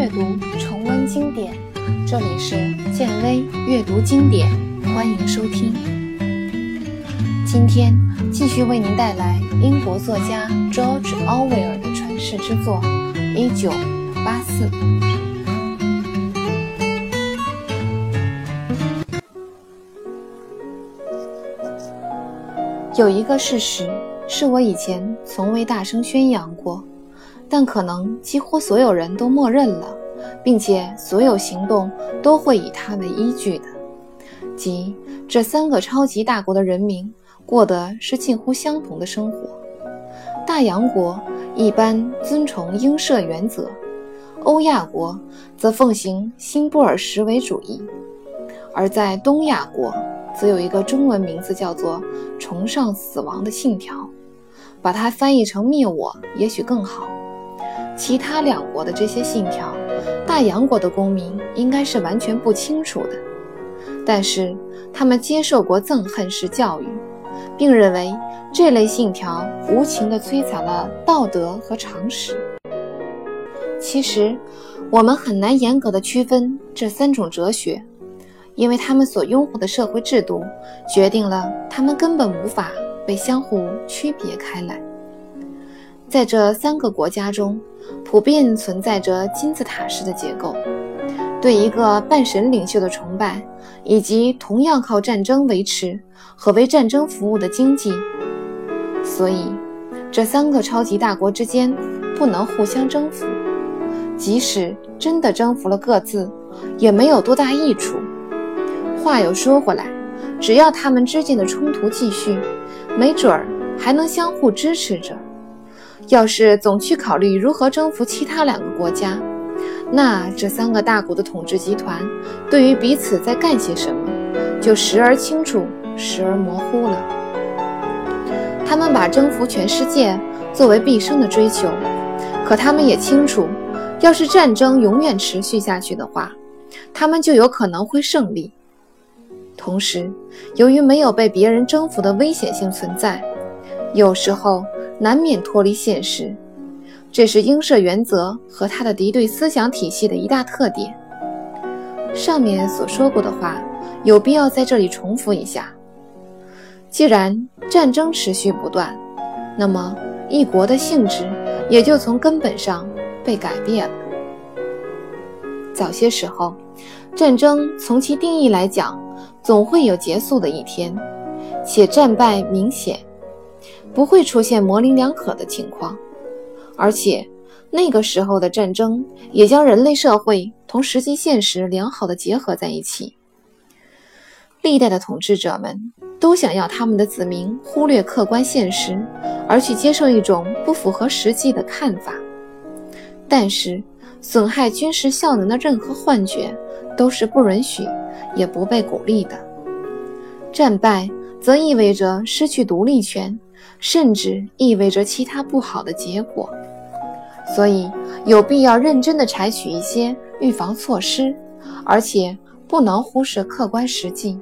阅读，重温经典。这里是建威阅读经典，欢迎收听。今天继续为您带来英国作家 George Orwell 的传世之作《一九八四》。有一个事实是我以前从未大声宣扬过。但可能几乎所有人都默认了，并且所有行动都会以它为依据的，即这三个超级大国的人民过的是近乎相同的生活。大洋国一般遵从英社原则，欧亚国则奉行新布尔什维主义，而在东亚国则有一个中文名字叫做“崇尚死亡”的信条，把它翻译成“灭我”也许更好。其他两国的这些信条，大洋国的公民应该是完全不清楚的。但是他们接受过憎恨式教育，并认为这类信条无情地摧残了道德和常识。其实，我们很难严格地区分这三种哲学，因为他们所拥护的社会制度决定了他们根本无法被相互区别开来。在这三个国家中，普遍存在着金字塔式的结构，对一个半神领袖的崇拜，以及同样靠战争维持和为战争服务的经济。所以，这三个超级大国之间不能互相征服，即使真的征服了各自，也没有多大益处。话又说回来，只要他们之间的冲突继续，没准儿还能相互支持着。要是总去考虑如何征服其他两个国家，那这三个大国的统治集团对于彼此在干些什么，就时而清楚，时而模糊了。他们把征服全世界作为毕生的追求，可他们也清楚，要是战争永远持续下去的话，他们就有可能会胜利。同时，由于没有被别人征服的危险性存在，有时候。难免脱离现实，这是英社原则和他的敌对思想体系的一大特点。上面所说过的话，有必要在这里重复一下。既然战争持续不断，那么一国的性质也就从根本上被改变了。早些时候，战争从其定义来讲，总会有结束的一天，且战败明显。不会出现模棱两可的情况，而且那个时候的战争也将人类社会同实际现实良好的结合在一起。历代的统治者们都想要他们的子民忽略客观现实，而去接受一种不符合实际的看法。但是，损害军事效能的任何幻觉都是不允许也不被鼓励的。战败则意味着失去独立权。甚至意味着其他不好的结果，所以有必要认真地采取一些预防措施，而且不能忽视客观实际。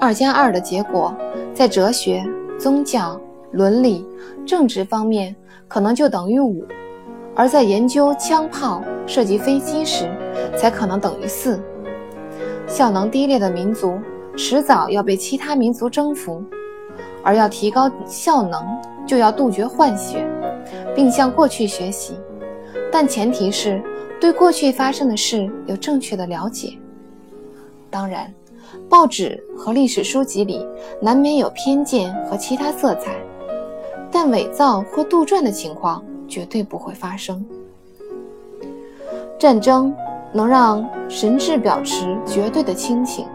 二加二的结果，在哲学、宗教、伦理、政治方面可能就等于五，而在研究枪炮、设计飞机时，才可能等于四。效能低劣的民族，迟早要被其他民族征服。而要提高效能，就要杜绝换血，并向过去学习，但前提是对过去发生的事有正确的了解。当然，报纸和历史书籍里难免有偏见和其他色彩，但伪造或杜撰的情况绝对不会发生。战争能让神智保持绝对的清醒，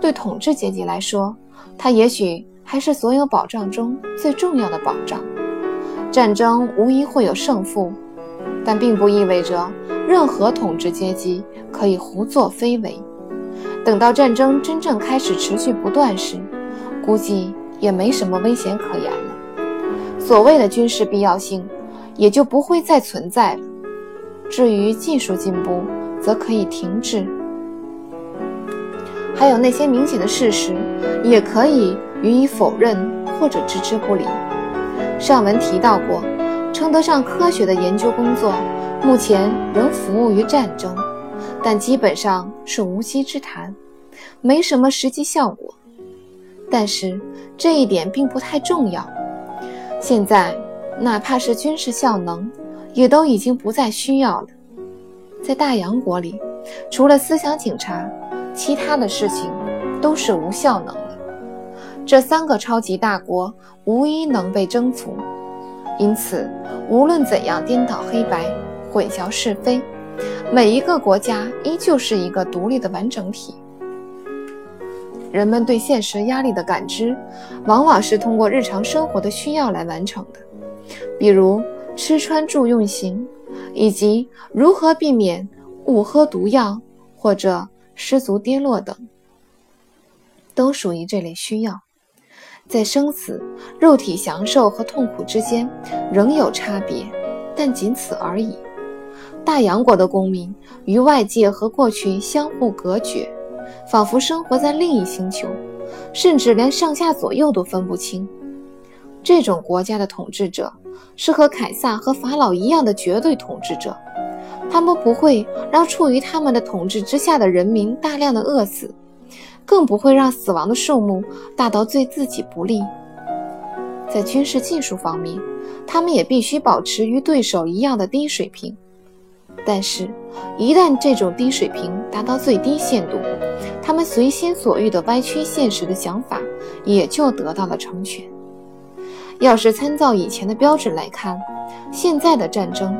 对统治阶级来说，它也许。还是所有保障中最重要的保障。战争无疑会有胜负，但并不意味着任何统治阶级可以胡作非为。等到战争真正开始持续不断时，估计也没什么危险可言了。所谓的军事必要性也就不会再存在了。至于技术进步，则可以停滞。还有那些明显的事实，也可以。予以否认或者置之不理。上文提到过，称得上科学的研究工作，目前仍服务于战争，但基本上是无稽之谈，没什么实际效果。但是这一点并不太重要。现在，哪怕是军事效能，也都已经不再需要了。在大洋国里，除了思想警察，其他的事情都是无效能。这三个超级大国无一能被征服，因此，无论怎样颠倒黑白、混淆是非，每一个国家依旧是一个独立的完整体。人们对现实压力的感知，往往是通过日常生活的需要来完成的，比如吃穿住用行，以及如何避免误喝毒药或者失足跌落等，都属于这类需要。在生死、肉体享受和痛苦之间仍有差别，但仅此而已。大洋国的公民与外界和过去相互隔绝。仿佛生活在另一星球，甚至连上下左右都分不清。这种国家的统治者是和凯撒和法老一样的绝对统治者，他们不会让处于他们的统治之下的人民大量的饿死，更不会让死亡的数目大到对自己不利。在军事技术方面，他们也必须保持与对手一样的低水平。但是，一旦这种低水平达到最低限度，他们随心所欲的歪曲现实的想法也就得到了成全。要是参照以前的标准来看，现在的战争，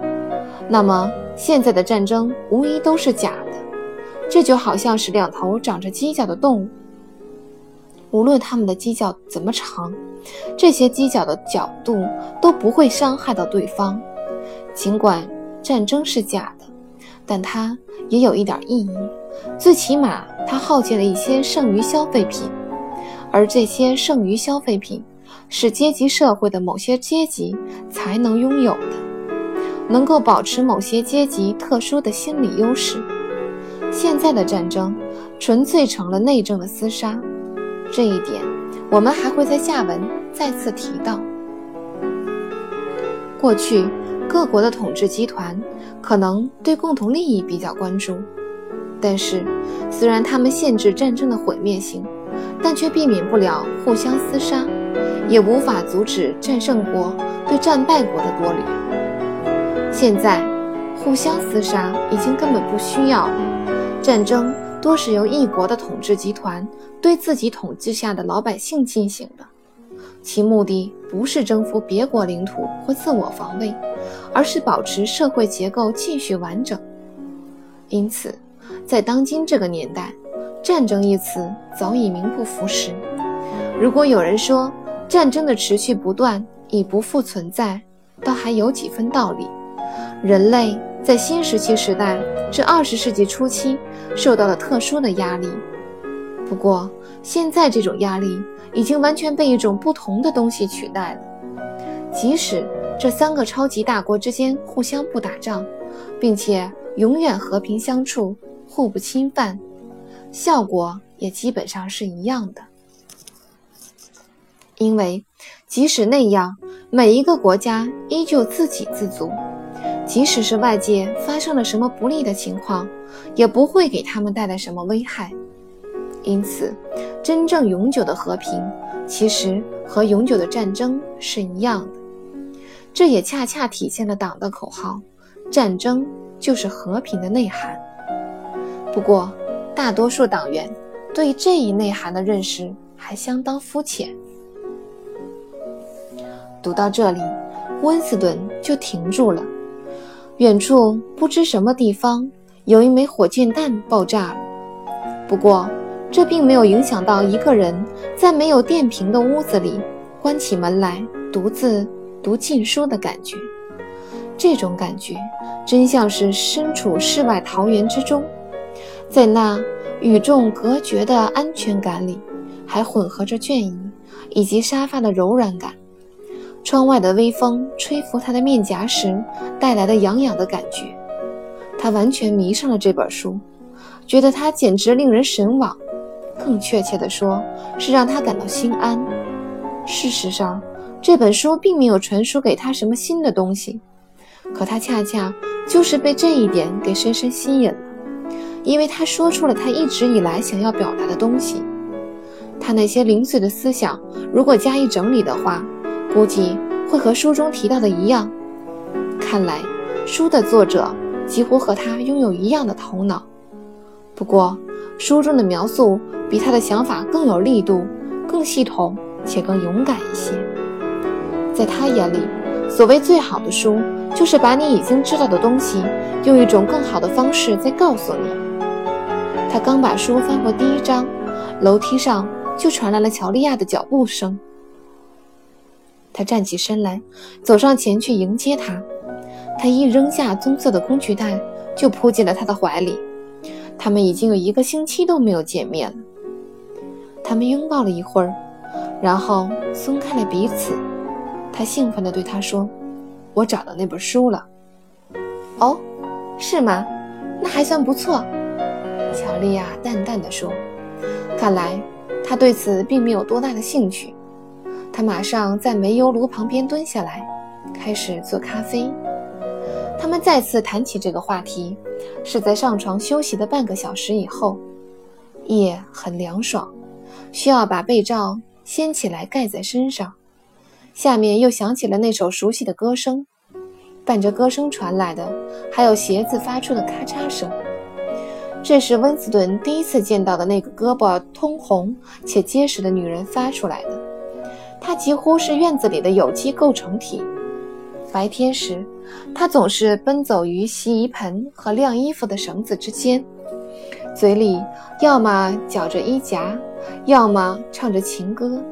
那么现在的战争无疑都是假的。这就好像是两头长着犄角的动物，无论它们的犄角怎么长，这些犄角的角度都不会伤害到对方，尽管。战争是假的，但它也有一点意义。最起码，它耗尽了一些剩余消费品，而这些剩余消费品是阶级社会的某些阶级才能拥有的，能够保持某些阶级特殊的心理优势。现在的战争纯粹成了内政的厮杀，这一点我们还会在下文再次提到。过去。各国的统治集团可能对共同利益比较关注，但是虽然他们限制战争的毁灭性，但却避免不了互相厮杀，也无法阻止战胜国对战败国的夺掠。现在，互相厮杀已经根本不需要，战争多是由一国的统治集团对自己统治下的老百姓进行的，其目的不是征服别国领土或自我防卫。而是保持社会结构继续完整。因此，在当今这个年代，“战争”一词早已名不符实。如果有人说战争的持续不断已不复存在，倒还有几分道理。人类在新石器时代至二十世纪初期受到了特殊的压力，不过现在这种压力已经完全被一种不同的东西取代了，即使。这三个超级大国之间互相不打仗，并且永远和平相处，互不侵犯，效果也基本上是一样的。因为即使那样，每一个国家依旧自给自足，即使是外界发生了什么不利的情况，也不会给他们带来什么危害。因此，真正永久的和平，其实和永久的战争是一样的。这也恰恰体现了党的口号：“战争就是和平的内涵。”不过，大多数党员对这一内涵的认识还相当肤浅。读到这里，温斯顿就停住了。远处不知什么地方有一枚火箭弹爆炸了。不过，这并没有影响到一个人在没有电瓶的屋子里关起门来独自。读禁书的感觉，这种感觉真像是身处世外桃源之中，在那与众隔绝的安全感里，还混合着倦意以及沙发的柔软感。窗外的微风吹拂他的面颊时带来的痒痒的感觉，他完全迷上了这本书，觉得它简直令人神往。更确切地说，是让他感到心安。事实上。这本书并没有传输给他什么新的东西，可他恰恰就是被这一点给深深吸引了，因为他说出了他一直以来想要表达的东西。他那些零碎的思想，如果加以整理的话，估计会和书中提到的一样。看来，书的作者几乎和他拥有一样的头脑。不过，书中的描述比他的想法更有力度、更系统且更勇敢一些。在他眼里，所谓最好的书，就是把你已经知道的东西，用一种更好的方式再告诉你。他刚把书翻过第一章，楼梯上就传来了乔利亚的脚步声。他站起身来，走上前去迎接他。他一扔下棕色的工具袋，就扑进了他的怀里。他们已经有一个星期都没有见面了。他们拥抱了一会儿，然后松开了彼此。他兴奋地对他说：“我找到那本书了。”“哦，是吗？那还算不错。”乔丽亚淡淡地说。“看来他对此并没有多大的兴趣。”他马上在煤油炉旁边蹲下来，开始做咖啡。他们再次谈起这个话题，是在上床休息的半个小时以后。夜很凉爽，需要把被罩掀起来盖在身上。下面又响起了那首熟悉的歌声，伴着歌声传来的还有鞋子发出的咔嚓声。这是温斯顿第一次见到的那个胳膊通红且结实的女人发出来的。它几乎是院子里的有机构成体。白天时，它总是奔走于洗衣盆和晾衣服的绳子之间，嘴里要么绞着衣夹，要么唱着情歌。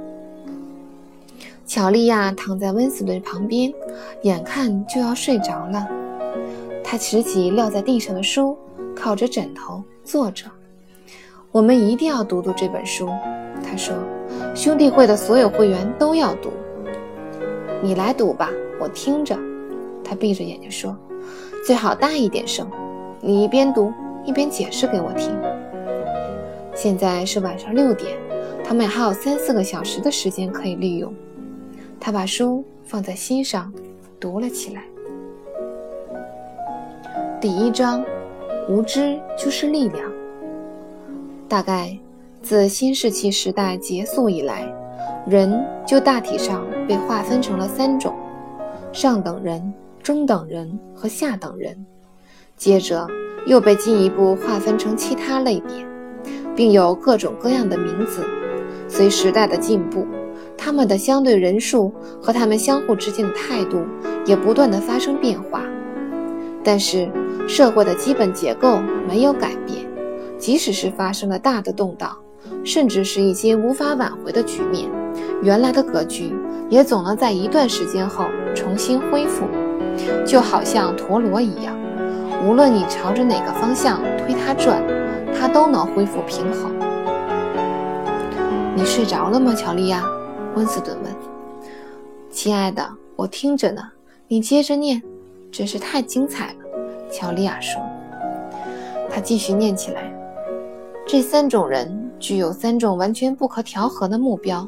乔丽亚躺在温斯顿旁边，眼看就要睡着了。他拾起撂在地上的书，靠着枕头坐着。我们一定要读读这本书，他说。兄弟会的所有会员都要读。你来读吧。我听着，他闭着眼睛说：“最好大一点声，你一边读一边解释给我听。”现在是晚上六点，他们还有三四个小时的时间可以利用。他把书放在心上，读了起来。第一章：无知就是力量。大概自新石器时代结束以来，人就大体上被划分成了三种。上等人、中等人和下等人，接着又被进一步划分成其他类别，并有各种各样的名字。随时代的进步，他们的相对人数和他们相互之间的态度也不断的发生变化。但是社会的基本结构没有改变，即使是发生了大的动荡，甚至是一些无法挽回的局面，原来的格局也总能在一段时间后。重新恢复，就好像陀螺一样，无论你朝着哪个方向推它转，它都能恢复平衡。你睡着了吗，乔丽亚？温斯顿问。亲爱的，我听着呢。你接着念，真是太精彩了。乔丽亚说。他继续念起来。这三种人具有三种完全不可调和的目标。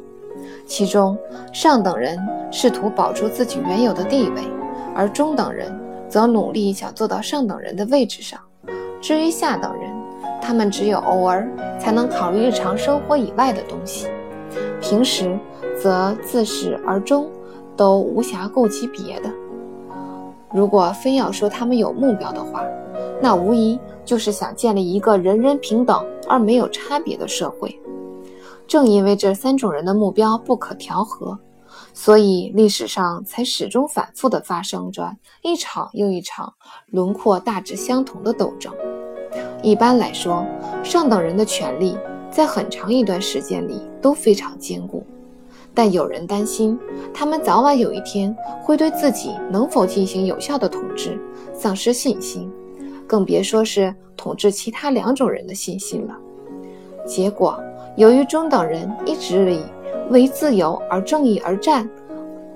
其中，上等人试图保住自己原有的地位，而中等人则努力想做到上等人的位置上。至于下等人，他们只有偶尔才能考虑日常生活以外的东西，平时则自始而终都无暇顾及别的。如果非要说他们有目标的话，那无疑就是想建立一个人人平等而没有差别的社会。正因为这三种人的目标不可调和，所以历史上才始终反复地发生着一场又一场轮廓大致相同的斗争。一般来说，上等人的权力在很长一段时间里都非常坚固，但有人担心，他们早晚有一天会对自己能否进行有效的统治丧失信心，更别说是统治其他两种人的信心了。结果。由于中等人一直以为自由而正义而战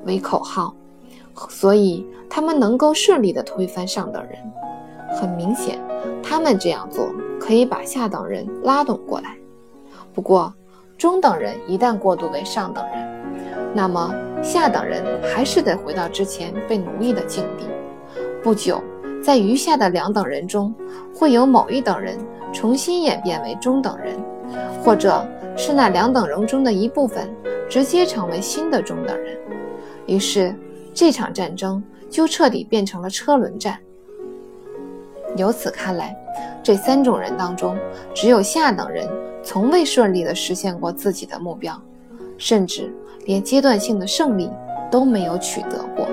为口号，所以他们能够顺利地推翻上等人。很明显，他们这样做可以把下等人拉动过来。不过，中等人一旦过渡为上等人，那么下等人还是得回到之前被奴役的境地。不久，在余下的两等人中，会有某一等人重新演变为中等人，或者是那两等人中的一部分直接成为新的中等人。于是，这场战争就彻底变成了车轮战。由此看来，这三种人当中，只有下等人从未顺利地实现过自己的目标，甚至连阶段性的胜利都没有取得过。